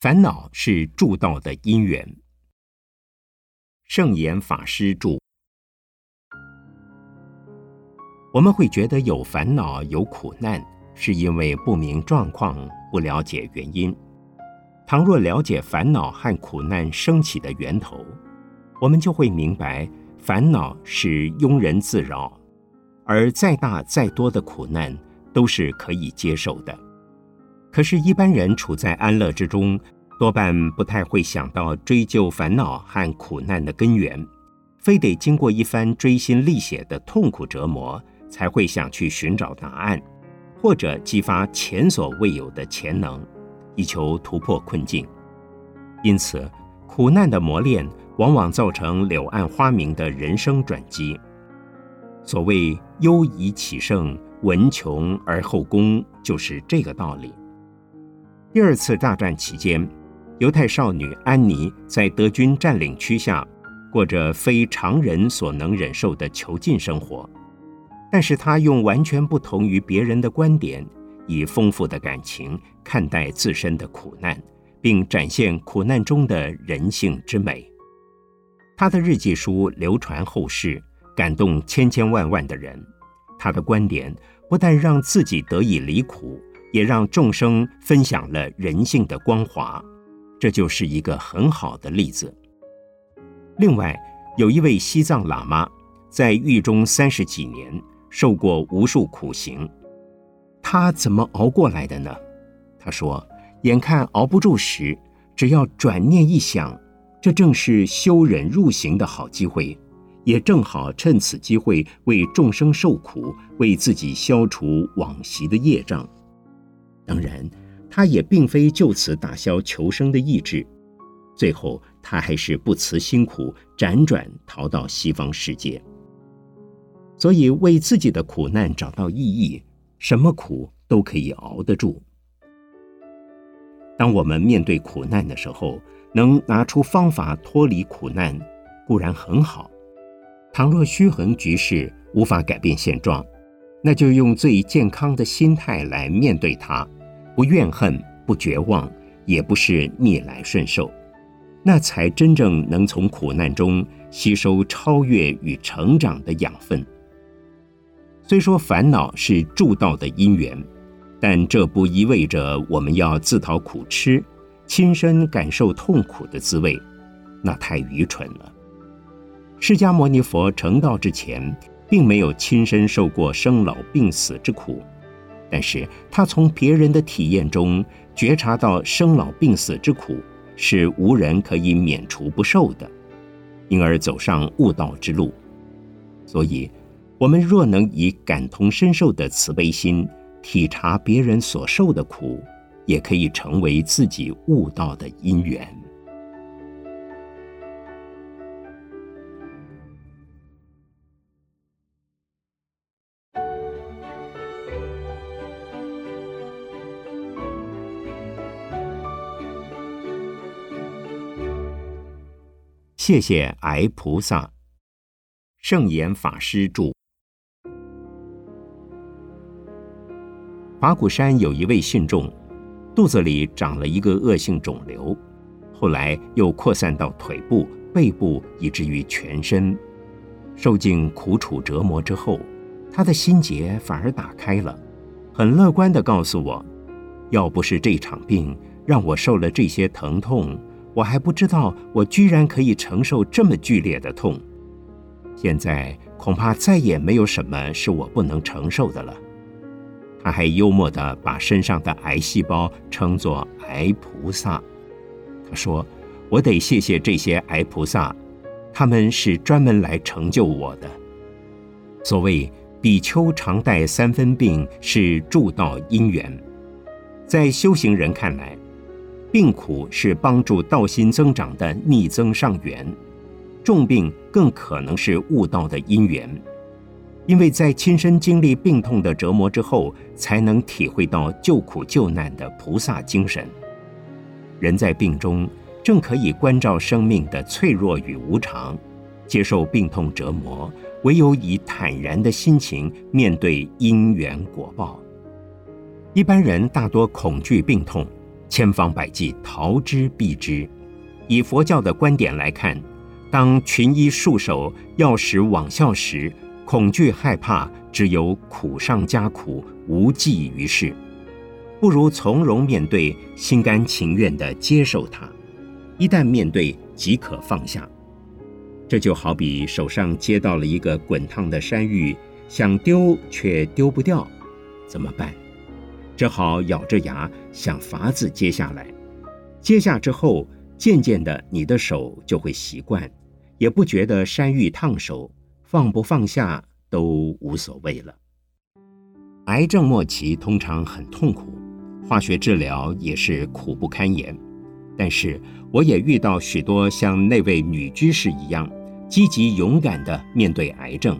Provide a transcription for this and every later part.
烦恼是助道的因缘。圣严法师著。我们会觉得有烦恼、有苦难，是因为不明状况、不了解原因。倘若了解烦恼和苦难升起的源头，我们就会明白，烦恼是庸人自扰，而再大再多的苦难都是可以接受的。可是，一般人处在安乐之中，多半不太会想到追究烦恼和苦难的根源，非得经过一番锥心沥血的痛苦折磨，才会想去寻找答案，或者激发前所未有的潜能，以求突破困境。因此，苦难的磨练往往造成柳暗花明的人生转机。所谓“忧以启胜，闻穷而后功”，就是这个道理。第二次大战期间，犹太少女安妮在德军占领区下，过着非常人所能忍受的囚禁生活。但是她用完全不同于别人的观点，以丰富的感情看待自身的苦难，并展现苦难中的人性之美。她的日记书流传后世，感动千千万万的人。她的观点不但让自己得以离苦。也让众生分享了人性的光华，这就是一个很好的例子。另外，有一位西藏喇嘛在狱中三十几年，受过无数苦刑，他怎么熬过来的呢？他说：“眼看熬不住时，只要转念一想，这正是修忍入刑的好机会，也正好趁此机会为众生受苦，为自己消除往昔的业障。”当然，他也并非就此打消求生的意志。最后，他还是不辞辛苦，辗转逃到西方世界。所以，为自己的苦难找到意义，什么苦都可以熬得住。当我们面对苦难的时候，能拿出方法脱离苦难，固然很好。倘若虚衡局势无法改变现状，那就用最健康的心态来面对它。不怨恨，不绝望，也不是逆来顺受，那才真正能从苦难中吸收超越与成长的养分。虽说烦恼是助道的因缘，但这不意味着我们要自讨苦吃，亲身感受痛苦的滋味，那太愚蠢了。释迦牟尼佛成道之前，并没有亲身受过生老病死之苦。但是他从别人的体验中觉察到生老病死之苦是无人可以免除不受的，因而走上悟道之路。所以，我们若能以感同身受的慈悲心体察别人所受的苦，也可以成为自己悟道的因缘。谢谢癌菩萨，圣严法师著。法鼓山有一位信众，肚子里长了一个恶性肿瘤，后来又扩散到腿部、背部，以至于全身。受尽苦楚折磨之后，他的心结反而打开了，很乐观的告诉我：“要不是这场病让我受了这些疼痛。”我还不知道，我居然可以承受这么剧烈的痛。现在恐怕再也没有什么是我不能承受的了。他还幽默地把身上的癌细胞称作“癌菩萨”。他说：“我得谢谢这些癌菩萨，他们是专门来成就我的。”所谓比丘常带三分病，是助道因缘。在修行人看来。病苦是帮助道心增长的逆增上缘，重病更可能是悟道的因缘，因为在亲身经历病痛的折磨之后，才能体会到救苦救难的菩萨精神。人在病中，正可以关照生命的脆弱与无常，接受病痛折磨，唯有以坦然的心情面对因缘果报。一般人大多恐惧病痛。千方百计逃之避之。以佛教的观点来看，当群医束手、药石罔效时，恐惧害怕，只有苦上加苦，无济于事。不如从容面对，心甘情愿地接受它。一旦面对，即可放下。这就好比手上接到了一个滚烫的山芋，想丢却丢不掉，怎么办？只好咬着牙想法子接下来。接下之后，渐渐的，你的手就会习惯，也不觉得山芋烫手，放不放下都无所谓了。癌症末期通常很痛苦。化学治疗也是苦不堪言，但是我也遇到许多像那位女居士一样积极勇敢地面对癌症。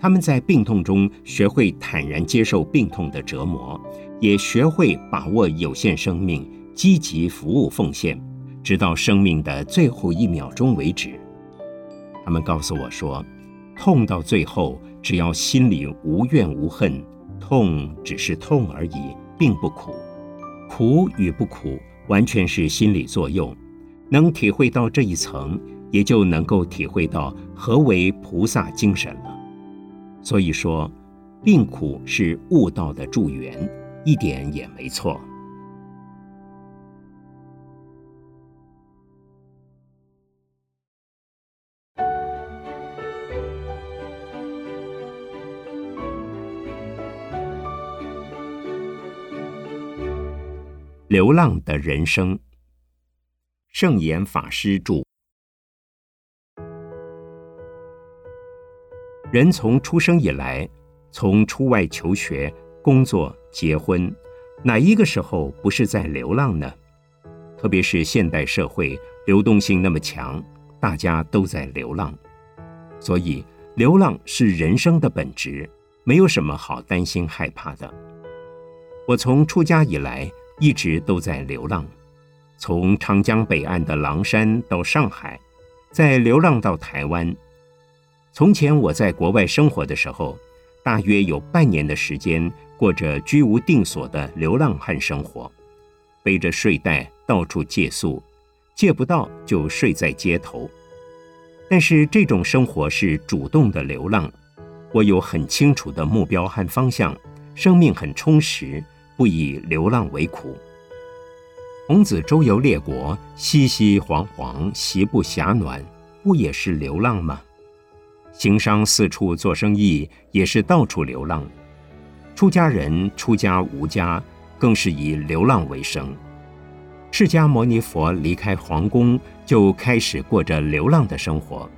他们在病痛中学会坦然接受病痛的折磨，也学会把握有限生命，积极服务奉献，直到生命的最后一秒钟为止。他们告诉我说，痛到最后，只要心里无怨无恨，痛只是痛而已。并不苦，苦与不苦完全是心理作用。能体会到这一层，也就能够体会到何为菩萨精神了。所以说，病苦是悟道的助缘，一点也没错。流浪的人生，圣严法师著。人从出生以来，从出外求学、工作、结婚，哪一个时候不是在流浪呢？特别是现代社会流动性那么强，大家都在流浪，所以流浪是人生的本质，没有什么好担心害怕的。我从出家以来。一直都在流浪，从长江北岸的狼山到上海，再流浪到台湾。从前我在国外生活的时候，大约有半年的时间过着居无定所的流浪汉生活，背着睡袋到处借宿，借不到就睡在街头。但是这种生活是主动的流浪，我有很清楚的目标和方向，生命很充实。不以流浪为苦。孔子周游列国，熙熙攘攘，席不暇暖，不也是流浪吗？行商四处做生意，也是到处流浪。出家人出家无家，更是以流浪为生。释迦牟尼佛离开皇宫，就开始过着流浪的生活，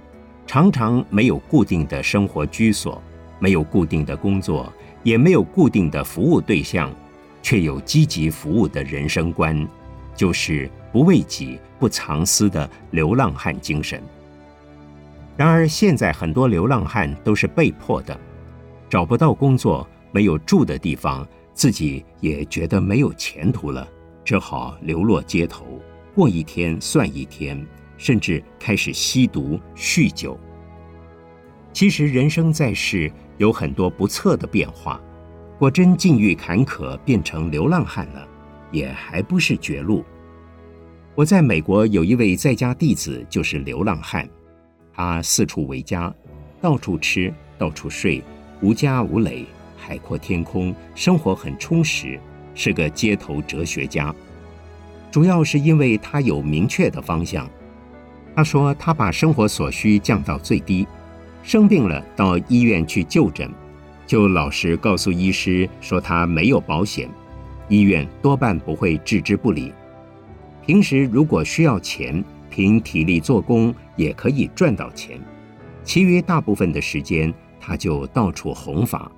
常常没有固定的生活居所，没有固定的工作，也没有固定的服务对象。却有积极服务的人生观，就是不为己、不藏私的流浪汉精神。然而，现在很多流浪汉都是被迫的，找不到工作，没有住的地方，自己也觉得没有前途了，只好流落街头，过一天算一天，甚至开始吸毒、酗酒。其实，人生在世有很多不测的变化。果真境遇坎坷，变成流浪汉了，也还不是绝路。我在美国有一位在家弟子，就是流浪汉，他四处为家，到处吃，到处睡，无家无垒，海阔天空，生活很充实，是个街头哲学家。主要是因为他有明确的方向。他说他把生活所需降到最低，生病了到医院去就诊。就老实告诉医师说他没有保险，医院多半不会置之不理。平时如果需要钱，凭体力做工也可以赚到钱。其余大部分的时间，他就到处弘法。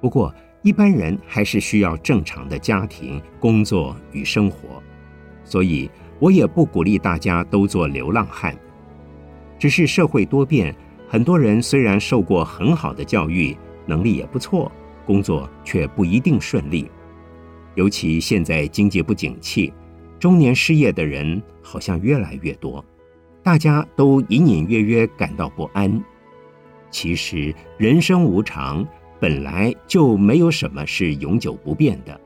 不过一般人还是需要正常的家庭、工作与生活，所以我也不鼓励大家都做流浪汉。只是社会多变，很多人虽然受过很好的教育。能力也不错，工作却不一定顺利。尤其现在经济不景气，中年失业的人好像越来越多，大家都隐隐约约感到不安。其实人生无常，本来就没有什么是永久不变的。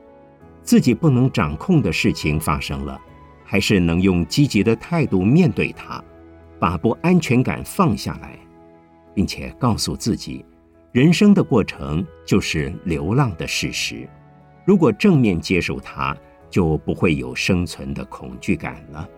自己不能掌控的事情发生了，还是能用积极的态度面对它，把不安全感放下来，并且告诉自己，人生的过程就是流浪的事实。如果正面接受它，就不会有生存的恐惧感了。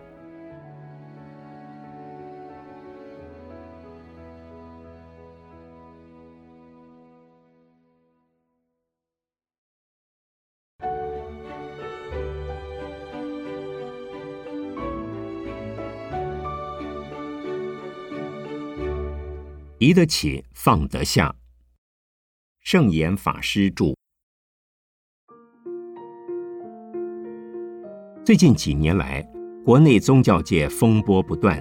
移得起，放得下。圣严法师著。最近几年来，国内宗教界风波不断，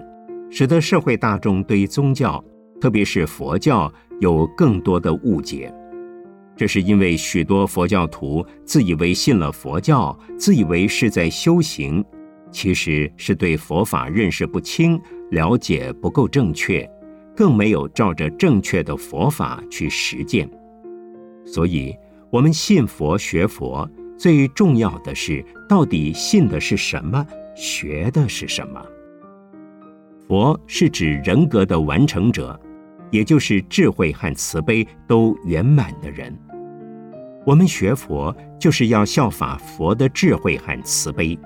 使得社会大众对于宗教，特别是佛教，有更多的误解。这是因为许多佛教徒自以为信了佛教，自以为是在修行，其实是对佛法认识不清，了解不够正确。更没有照着正确的佛法去实践，所以，我们信佛学佛最重要的是，到底信的是什么，学的是什么。佛是指人格的完成者，也就是智慧和慈悲都圆满的人。我们学佛就是要效法佛的智慧和慈悲，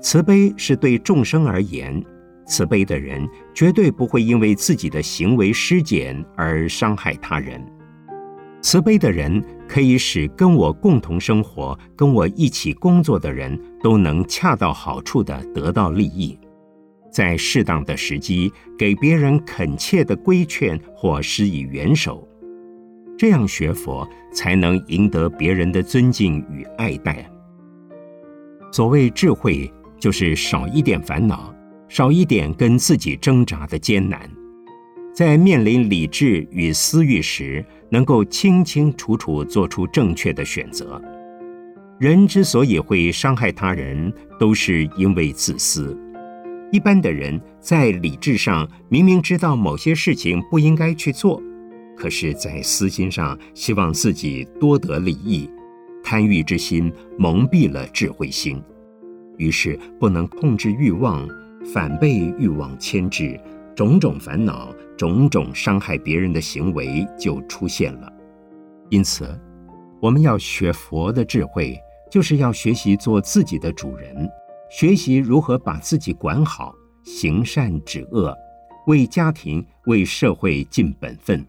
慈悲是对众生而言。慈悲的人绝对不会因为自己的行为失减而伤害他人。慈悲的人可以使跟我共同生活、跟我一起工作的人都能恰到好处的得到利益，在适当的时机给别人恳切的规劝或施以援手，这样学佛才能赢得别人的尊敬与爱戴。所谓智慧，就是少一点烦恼。少一点跟自己挣扎的艰难，在面临理智与私欲时，能够清清楚楚做出正确的选择。人之所以会伤害他人，都是因为自私。一般的人在理智上明明知道某些事情不应该去做，可是，在私心上希望自己多得利益，贪欲之心蒙蔽了智慧心，于是不能控制欲望。反被欲望牵制，种种烦恼、种种伤害别人的行为就出现了。因此，我们要学佛的智慧，就是要学习做自己的主人，学习如何把自己管好，行善止恶，为家庭、为社会尽本分。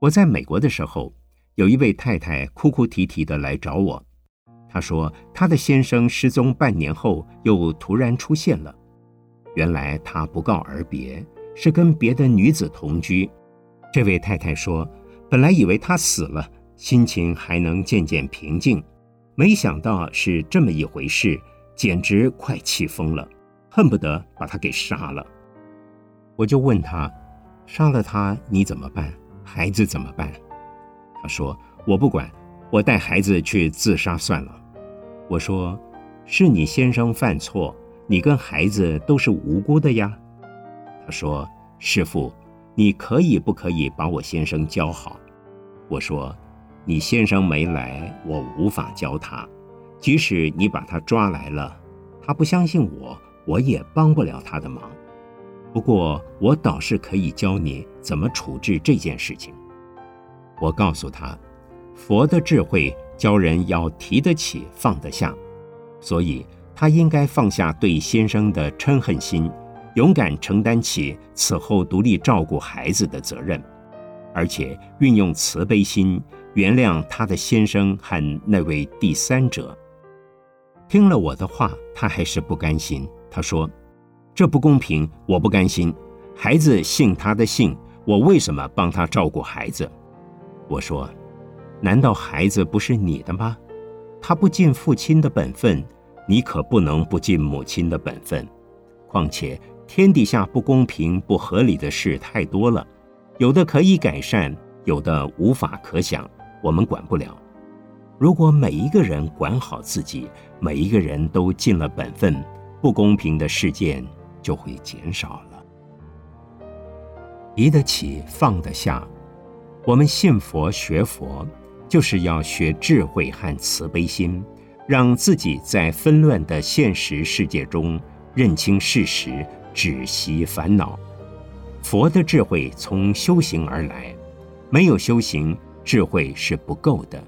我在美国的时候，有一位太太哭哭啼啼的来找我。她说：“她的先生失踪半年后，又突然出现了。原来他不告而别，是跟别的女子同居。”这位太太说：“本来以为他死了，心情还能渐渐平静，没想到是这么一回事，简直快气疯了，恨不得把他给杀了。”我就问他：“杀了他你怎么办？孩子怎么办？”他说：“我不管，我带孩子去自杀算了。”我说：“是你先生犯错，你跟孩子都是无辜的呀。”他说：“师傅，你可以不可以把我先生教好？”我说：“你先生没来，我无法教他。即使你把他抓来了，他不相信我，我也帮不了他的忙。不过我倒是可以教你怎么处置这件事情。”我告诉他：“佛的智慧。”教人要提得起放得下，所以他应该放下对先生的嗔恨心，勇敢承担起此后独立照顾孩子的责任，而且运用慈悲心原谅他的先生和那位第三者。听了我的话，他还是不甘心。他说：“这不公平，我不甘心。孩子姓他的姓，我为什么帮他照顾孩子？”我说。难道孩子不是你的吗？他不尽父亲的本分，你可不能不尽母亲的本分。况且天底下不公平、不合理的事太多了，有的可以改善，有的无法可想，我们管不了。如果每一个人管好自己，每一个人都尽了本分，不公平的事件就会减少了。提得起，放得下。我们信佛学佛。就是要学智慧和慈悲心，让自己在纷乱的现实世界中认清事实，止息烦恼。佛的智慧从修行而来，没有修行，智慧是不够的。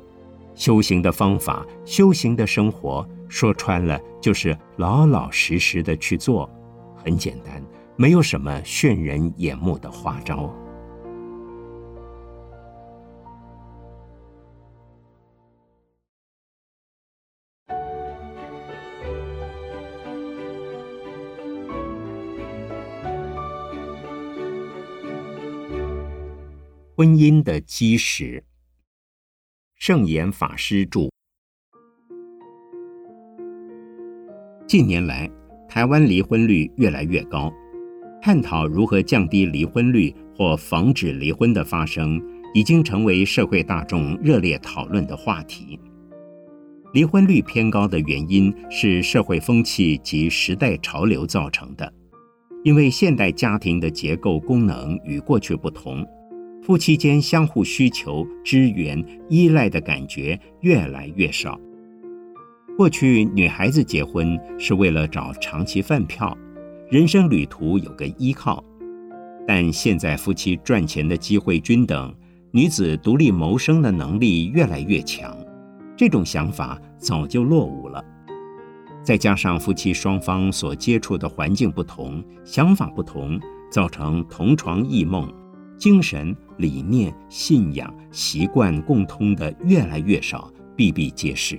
修行的方法，修行的生活，说穿了就是老老实实的去做，很简单，没有什么炫人眼目的花招。婚姻的基石。圣严法师著。近年来，台湾离婚率越来越高，探讨如何降低离婚率或防止离婚的发生，已经成为社会大众热烈讨论的话题。离婚率偏高的原因是社会风气及时代潮流造成的，因为现代家庭的结构功能与过去不同。夫妻间相互需求、支援、依赖的感觉越来越少。过去女孩子结婚是为了找长期饭票，人生旅途有个依靠，但现在夫妻赚钱的机会均等，女子独立谋生的能力越来越强，这种想法早就落伍了。再加上夫妻双方所接触的环境不同，想法不同，造成同床异梦。精神理念、信仰、习惯共通的越来越少，比比皆是。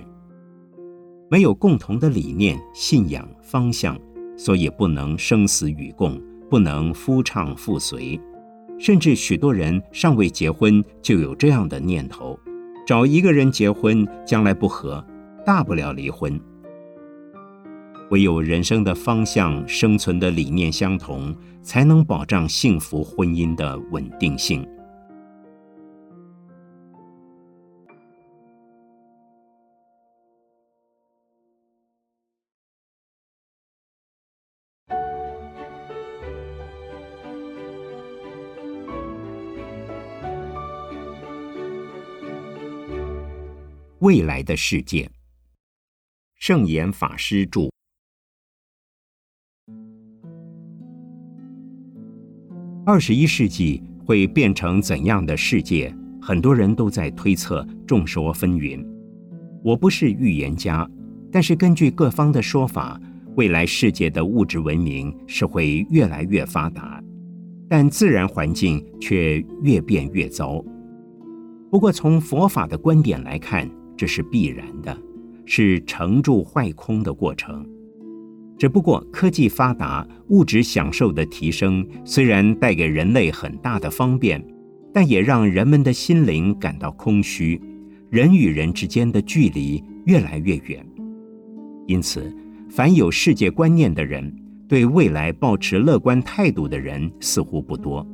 没有共同的理念、信仰、方向，所以不能生死与共，不能夫唱妇随。甚至许多人尚未结婚就有这样的念头：找一个人结婚，将来不和，大不了离婚。唯有人生的方向、生存的理念相同，才能保障幸福婚姻的稳定性。未来的世界，圣严法师著。二十一世纪会变成怎样的世界？很多人都在推测，众说纷纭。我不是预言家，但是根据各方的说法，未来世界的物质文明是会越来越发达，但自然环境却越变越糟。不过，从佛法的观点来看，这是必然的，是成住坏空的过程。只不过科技发达，物质享受的提升，虽然带给人类很大的方便，但也让人们的心灵感到空虚，人与人之间的距离越来越远。因此，凡有世界观念的人，对未来保持乐观态度的人似乎不多。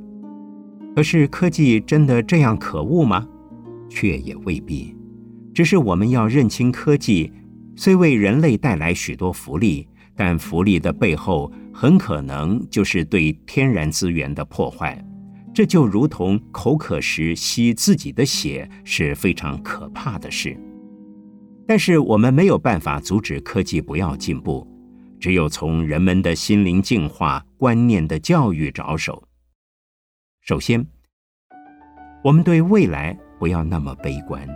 可是，科技真的这样可恶吗？却也未必。只是我们要认清，科技虽为人类带来许多福利。但福利的背后很可能就是对天然资源的破坏，这就如同口渴时吸自己的血是非常可怕的事。但是我们没有办法阻止科技不要进步，只有从人们的心灵净化、观念的教育着手。首先，我们对未来不要那么悲观，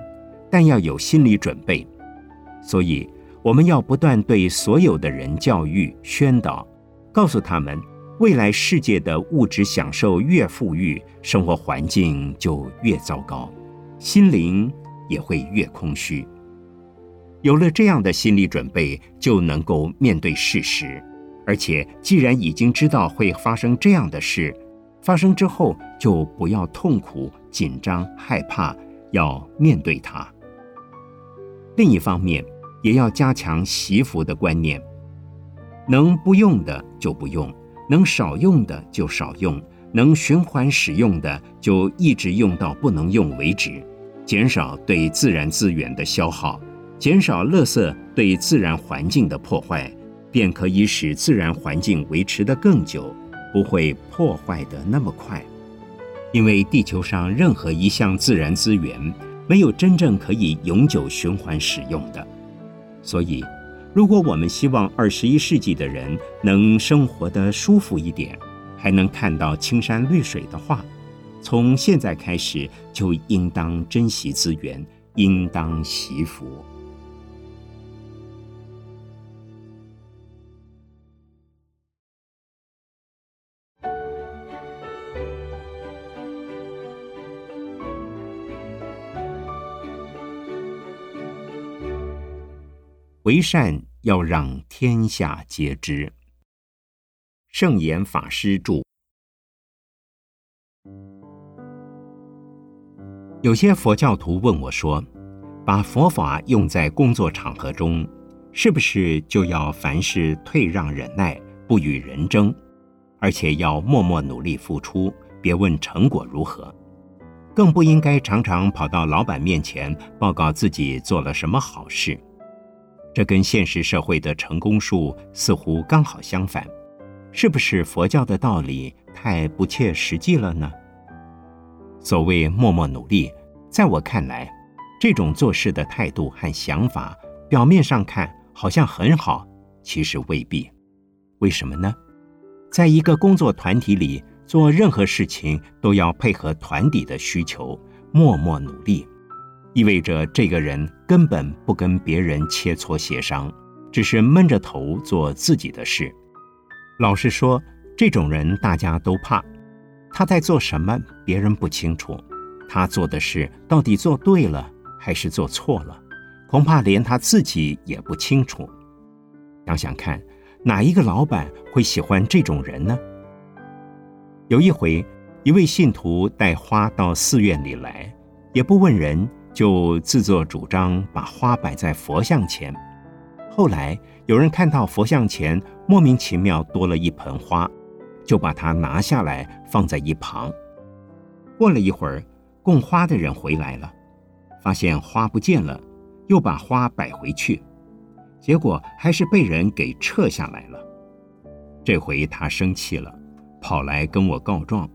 但要有心理准备。所以。我们要不断对所有的人教育宣导，告诉他们，未来世界的物质享受越富裕，生活环境就越糟糕，心灵也会越空虚。有了这样的心理准备，就能够面对事实。而且，既然已经知道会发生这样的事，发生之后就不要痛苦、紧张、害怕，要面对它。另一方面，也要加强惜福的观念，能不用的就不用，能少用的就少用，能循环使用的就一直用到不能用为止，减少对自然资源的消耗，减少垃圾对自然环境的破坏，便可以使自然环境维持得更久，不会破坏的那么快。因为地球上任何一项自然资源，没有真正可以永久循环使用的。所以，如果我们希望二十一世纪的人能生活得舒服一点，还能看到青山绿水的话，从现在开始就应当珍惜资源，应当惜福。为善要让天下皆知。圣严法师著。有些佛教徒问我说：“把佛法用在工作场合中，是不是就要凡事退让忍耐，不与人争，而且要默默努力付出，别问成果如何？更不应该常常跑到老板面前报告自己做了什么好事。”这跟现实社会的成功术似乎刚好相反，是不是佛教的道理太不切实际了呢？所谓默默努力，在我看来，这种做事的态度和想法，表面上看好像很好，其实未必。为什么呢？在一个工作团体里，做任何事情都要配合团体的需求，默默努力。意味着这个人根本不跟别人切磋协商，只是闷着头做自己的事。老实说，这种人大家都怕。他在做什么，别人不清楚；他做的事到底做对了还是做错了，恐怕连他自己也不清楚。想想看，哪一个老板会喜欢这种人呢？有一回，一位信徒带花到寺院里来，也不问人。就自作主张把花摆在佛像前。后来有人看到佛像前莫名其妙多了一盆花，就把它拿下来放在一旁。过了一会儿，供花的人回来了，发现花不见了，又把花摆回去，结果还是被人给撤下来了。这回他生气了，跑来跟我告状。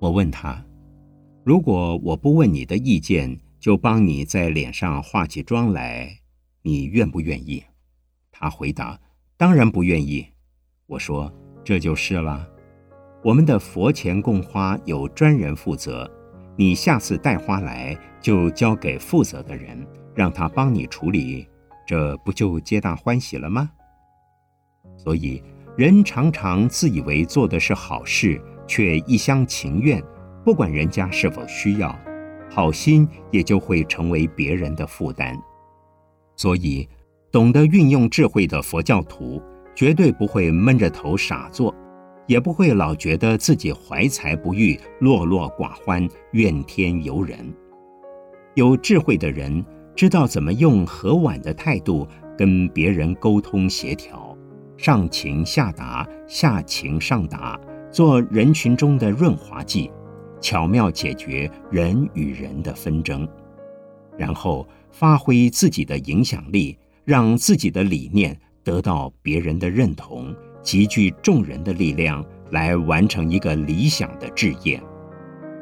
我问他：“如果我不问你的意见？”就帮你在脸上化起妆来，你愿不愿意？他回答：“当然不愿意。”我说：“这就是了。我们的佛前供花有专人负责，你下次带花来就交给负责的人，让他帮你处理，这不就皆大欢喜了吗？”所以，人常常自以为做的是好事，却一厢情愿，不管人家是否需要。好心也就会成为别人的负担，所以懂得运用智慧的佛教徒绝对不会闷着头傻做，也不会老觉得自己怀才不遇、落落寡欢、怨天尤人。有智慧的人知道怎么用和婉的态度跟别人沟通协调，上情下达，下情上达，做人群中的润滑剂。巧妙解决人与人的纷争，然后发挥自己的影响力，让自己的理念得到别人的认同，集聚众人的力量来完成一个理想的志业。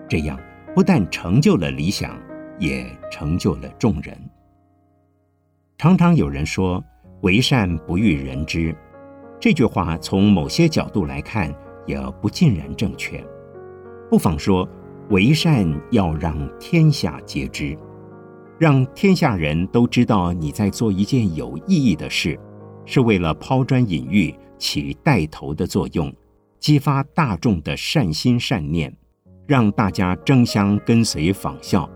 这样不但成就了理想，也成就了众人。常常有人说“为善不欲人知”，这句话从某些角度来看，也不尽然正确。不妨说，为善要让天下皆知，让天下人都知道你在做一件有意义的事，是为了抛砖引玉，起带头的作用，激发大众的善心善念，让大家争相跟随仿效。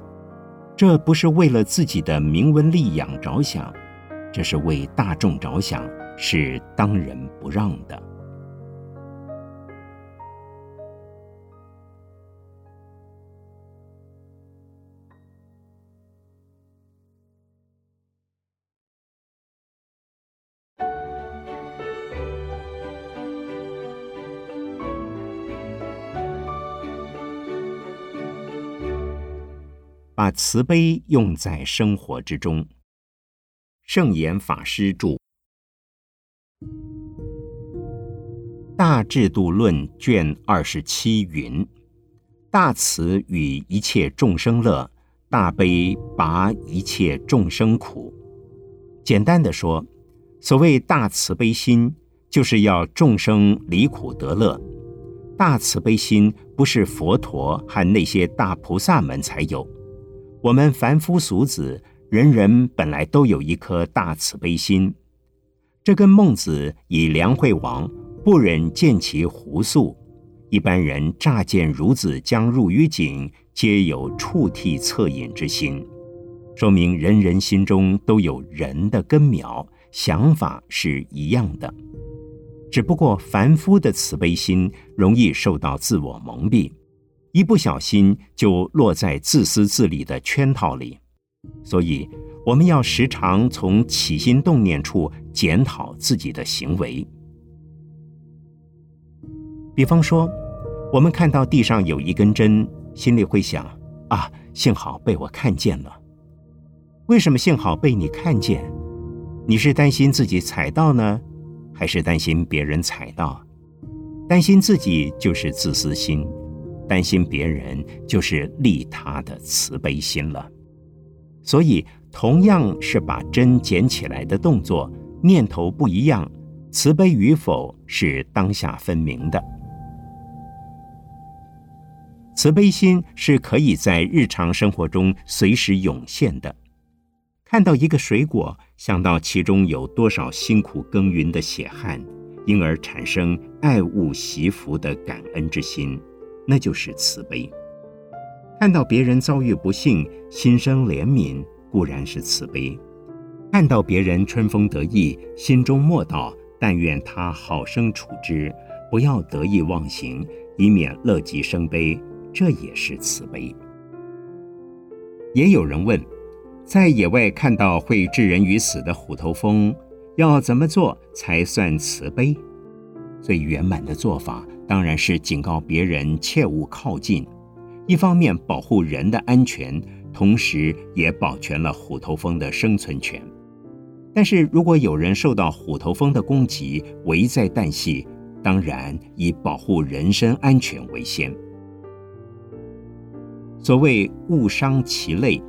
这不是为了自己的名闻利养着想，这是为大众着想，是当仁不让的。把慈悲用在生活之中。圣严法师著《大制度论》卷二十七云：“大慈与一切众生乐，大悲拔一切众生苦。”简单的说，所谓大慈悲心，就是要众生离苦得乐。大慈悲心不是佛陀和那些大菩萨们才有，我们凡夫俗子，人人本来都有一颗大慈悲心。这跟孟子以梁惠王不忍见其胡素，一般人乍见孺子将入于井，皆有触涕恻隐之心，说明人人心中都有人的根苗，想法是一样的。只不过凡夫的慈悲心容易受到自我蒙蔽，一不小心就落在自私自利的圈套里。所以，我们要时常从起心动念处检讨自己的行为。比方说，我们看到地上有一根针，心里会想：啊，幸好被我看见了。为什么幸好被你看见？你是担心自己踩到呢？还是担心别人踩到，担心自己就是自私心，担心别人就是利他的慈悲心了。所以，同样是把针捡起来的动作，念头不一样，慈悲与否是当下分明的。慈悲心是可以在日常生活中随时涌现的。看到一个水果。想到其中有多少辛苦耕耘的血汗，因而产生爱物惜福的感恩之心，那就是慈悲。看到别人遭遇不幸，心生怜悯，固然是慈悲；看到别人春风得意，心中默祷，但愿他好生处之，不要得意忘形，以免乐极生悲，这也是慈悲。也有人问。在野外看到会置人于死的虎头蜂，要怎么做才算慈悲？最圆满的做法当然是警告别人切勿靠近，一方面保护人的安全，同时也保全了虎头蜂的生存权。但是如果有人受到虎头蜂的攻击，危在旦夕，当然以保护人身安全为先。所谓勿伤其类。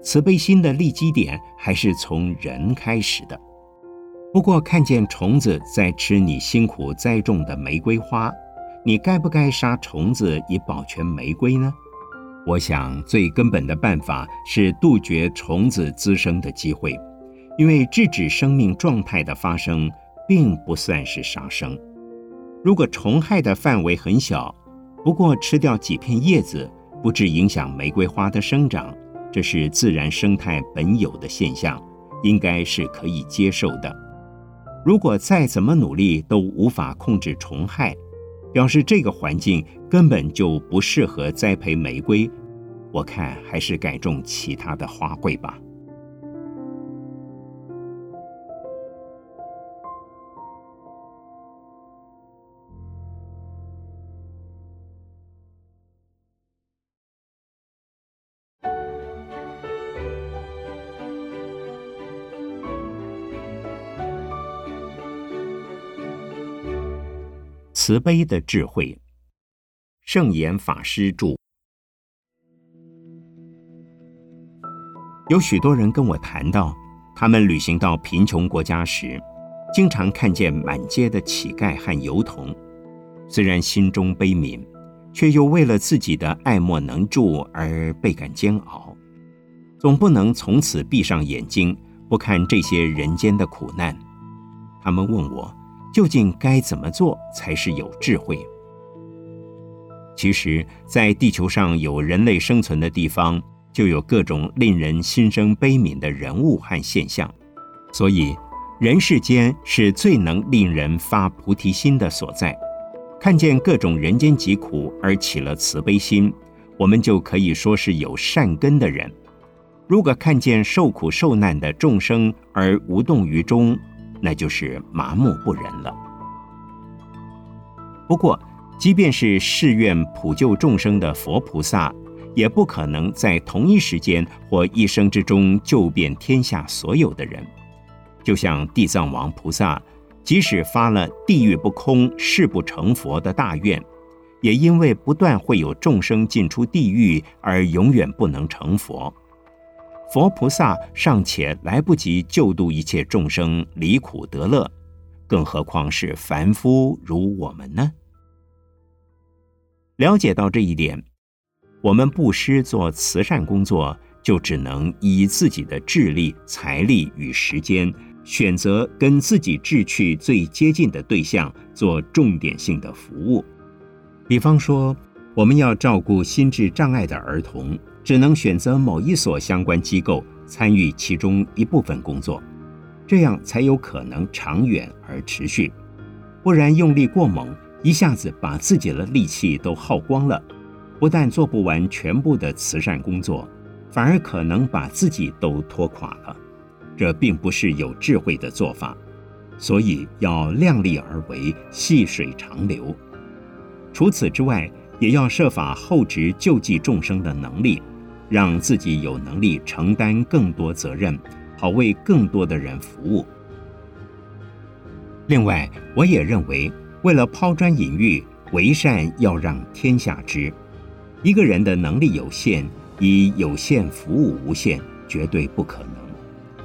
慈悲心的立基点还是从人开始的。不过，看见虫子在吃你辛苦栽种的玫瑰花，你该不该杀虫子以保全玫瑰呢？我想，最根本的办法是杜绝虫子滋生的机会，因为制止生命状态的发生，并不算是杀生。如果虫害的范围很小，不过吃掉几片叶子，不致影响玫瑰花的生长。这是自然生态本有的现象，应该是可以接受的。如果再怎么努力都无法控制虫害，表示这个环境根本就不适合栽培玫瑰，我看还是改种其他的花卉吧。慈悲的智慧，圣严法师著。有许多人跟我谈到，他们旅行到贫穷国家时，经常看见满街的乞丐和游童，虽然心中悲悯，却又为了自己的爱莫能助而倍感煎熬。总不能从此闭上眼睛，不看这些人间的苦难。他们问我。究竟该怎么做才是有智慧？其实，在地球上有人类生存的地方，就有各种令人心生悲悯的人物和现象。所以，人世间是最能令人发菩提心的所在。看见各种人间疾苦而起了慈悲心，我们就可以说是有善根的人。如果看见受苦受难的众生而无动于衷，那就是麻木不仁了。不过，即便是誓愿普救众生的佛菩萨，也不可能在同一时间或一生之中救遍天下所有的人。就像地藏王菩萨，即使发了“地狱不空，誓不成佛”的大愿，也因为不断会有众生进出地狱，而永远不能成佛。佛菩萨尚且来不及救度一切众生离苦得乐，更何况是凡夫如我们呢？了解到这一点，我们布施做慈善工作，就只能以自己的智力、财力与时间，选择跟自己志趣最接近的对象做重点性的服务。比方说，我们要照顾心智障碍的儿童，只能选择某一所相关机构参与其中一部分工作，这样才有可能长远而持续。不然用力过猛。一下子把自己的力气都耗光了，不但做不完全部的慈善工作，反而可能把自己都拖垮了。这并不是有智慧的做法，所以要量力而为，细水长流。除此之外，也要设法厚植救济众生的能力，让自己有能力承担更多责任，好为更多的人服务。另外，我也认为。为了抛砖引玉，为善要让天下知。一个人的能力有限，以有限服务无限，绝对不可能。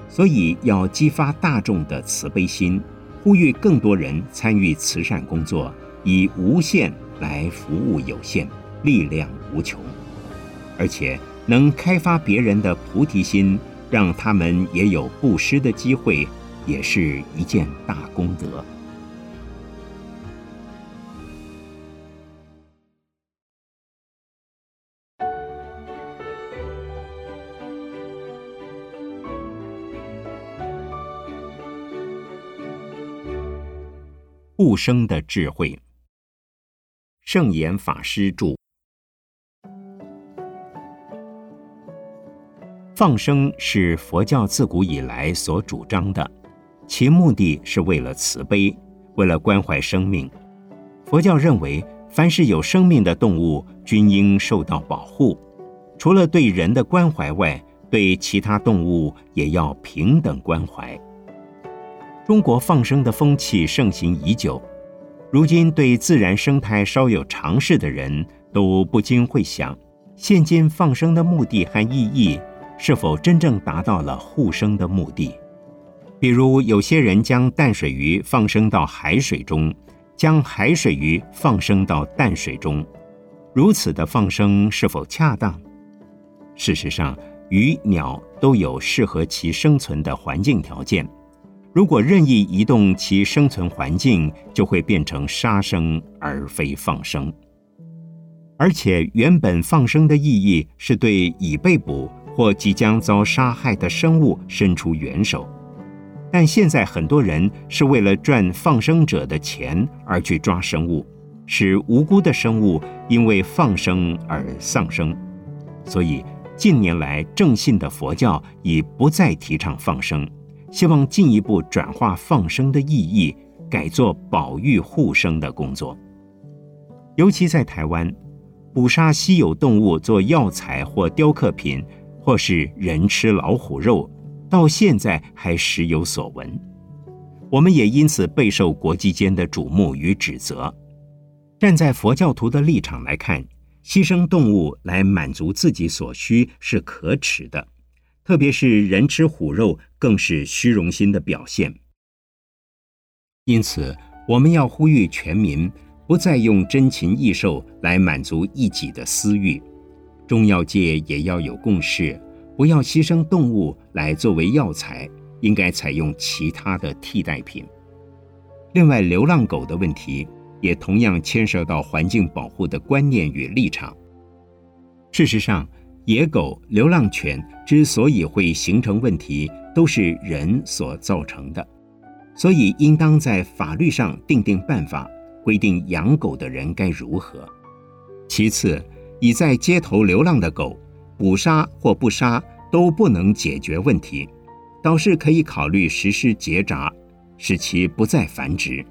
所以要激发大众的慈悲心，呼吁更多人参与慈善工作，以无限来服务有限，力量无穷。而且能开发别人的菩提心，让他们也有布施的机会，也是一件大功德。不生的智慧。圣严法师著。放生是佛教自古以来所主张的，其目的是为了慈悲，为了关怀生命。佛教认为，凡是有生命的动物均应受到保护，除了对人的关怀外，对其他动物也要平等关怀。中国放生的风气盛行已久，如今对自然生态稍有常识的人都不禁会想：现今放生的目的和意义，是否真正达到了护生的目的？比如，有些人将淡水鱼放生到海水中，将海水鱼放生到淡水中，如此的放生是否恰当？事实上，鱼鸟都有适合其生存的环境条件。如果任意移动其生存环境，就会变成杀生而非放生。而且，原本放生的意义是对已被捕或即将遭杀害的生物伸出援手，但现在很多人是为了赚放生者的钱而去抓生物，使无辜的生物因为放生而丧生。所以，近年来正信的佛教已不再提倡放生。希望进一步转化放生的意义，改做保育护生的工作。尤其在台湾，捕杀稀有动物做药材或雕刻品，或是人吃老虎肉，到现在还时有所闻。我们也因此备受国际间的瞩目与指责。站在佛教徒的立场来看，牺牲动物来满足自己所需是可耻的。特别是人吃虎肉，更是虚荣心的表现。因此，我们要呼吁全民不再用珍禽异兽来满足一己的私欲。中药界也要有共识，不要牺牲动物来作为药材，应该采用其他的替代品。另外，流浪狗的问题也同样牵涉到环境保护的观念与立场。事实上，野狗、流浪犬之所以会形成问题，都是人所造成的，所以应当在法律上定定办法，规定养狗的人该如何。其次，已在街头流浪的狗，捕杀或不杀都不能解决问题，倒是可以考虑实施结扎，使其不再繁殖。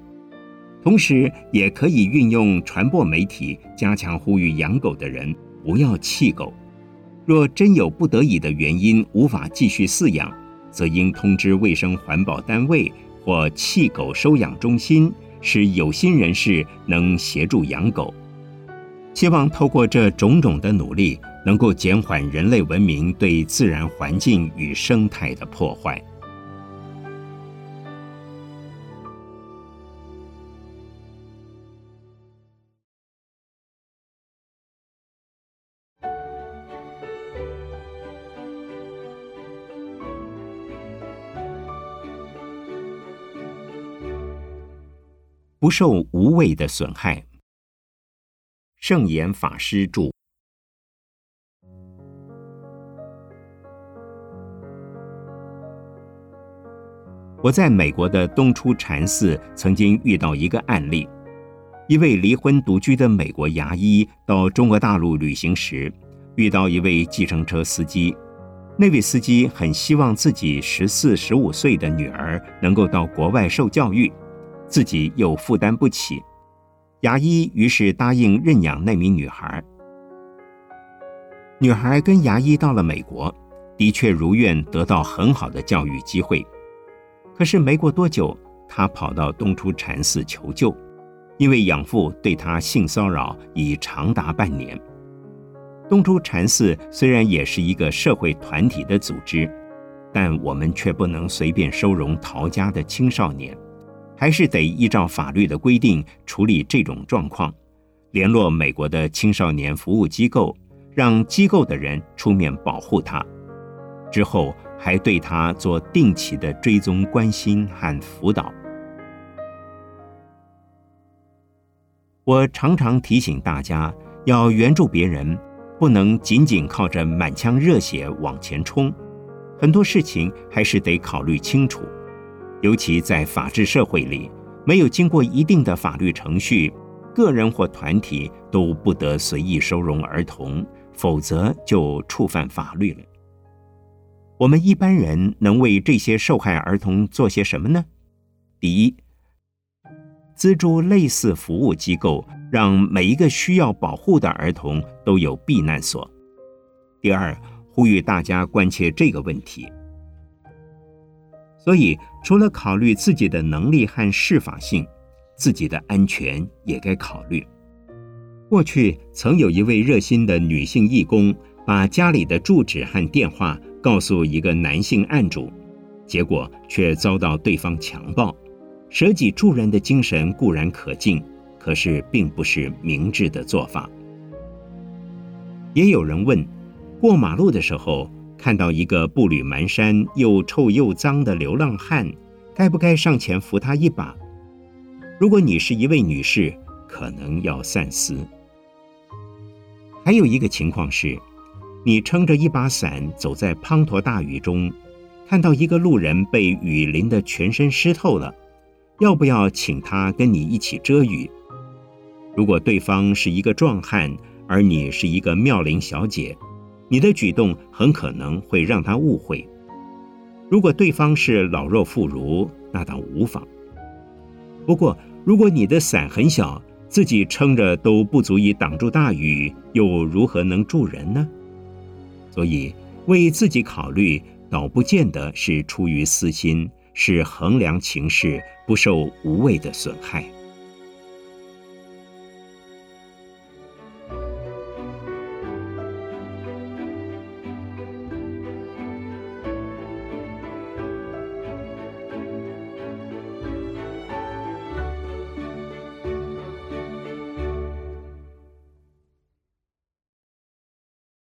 同时，也可以运用传播媒体，加强呼吁养狗的人不要弃狗。若真有不得已的原因无法继续饲养，则应通知卫生环保单位或弃狗收养中心，使有心人士能协助养狗。希望透过这种种的努力，能够减缓人类文明对自然环境与生态的破坏。不受无谓的损害。圣严法师著。我在美国的东出禅寺曾经遇到一个案例：一位离婚独居的美国牙医到中国大陆旅行时，遇到一位计程车司机。那位司机很希望自己十四、十五岁的女儿能够到国外受教育。自己又负担不起，牙医于是答应认养那名女孩。女孩跟牙医到了美国，的确如愿得到很好的教育机会。可是没过多久，她跑到东出禅寺求救，因为养父对她性骚扰已长达半年。东出禅寺虽然也是一个社会团体的组织，但我们却不能随便收容逃家的青少年。还是得依照法律的规定处理这种状况，联络美国的青少年服务机构，让机构的人出面保护他。之后还对他做定期的追踪、关心和辅导。我常常提醒大家，要援助别人，不能仅仅靠着满腔热血往前冲，很多事情还是得考虑清楚。尤其在法治社会里，没有经过一定的法律程序，个人或团体都不得随意收容儿童，否则就触犯法律了。我们一般人能为这些受害儿童做些什么呢？第一，资助类似服务机构，让每一个需要保护的儿童都有避难所。第二，呼吁大家关切这个问题。所以，除了考虑自己的能力和适法性，自己的安全也该考虑。过去曾有一位热心的女性义工，把家里的住址和电话告诉一个男性案主，结果却遭到对方强暴。舍己助人的精神固然可敬，可是并不是明智的做法。也有人问：过马路的时候。看到一个步履蹒跚、又臭又脏的流浪汉，该不该上前扶他一把？如果你是一位女士，可能要三思。还有一个情况是，你撑着一把伞走在滂沱大雨中，看到一个路人被雨淋得全身湿透了，要不要请他跟你一起遮雨？如果对方是一个壮汉，而你是一个妙龄小姐。你的举动很可能会让他误会。如果对方是老弱妇孺，那倒无妨。不过，如果你的伞很小，自己撑着都不足以挡住大雨，又如何能助人呢？所以，为自己考虑，倒不见得是出于私心，是衡量情势，不受无谓的损害。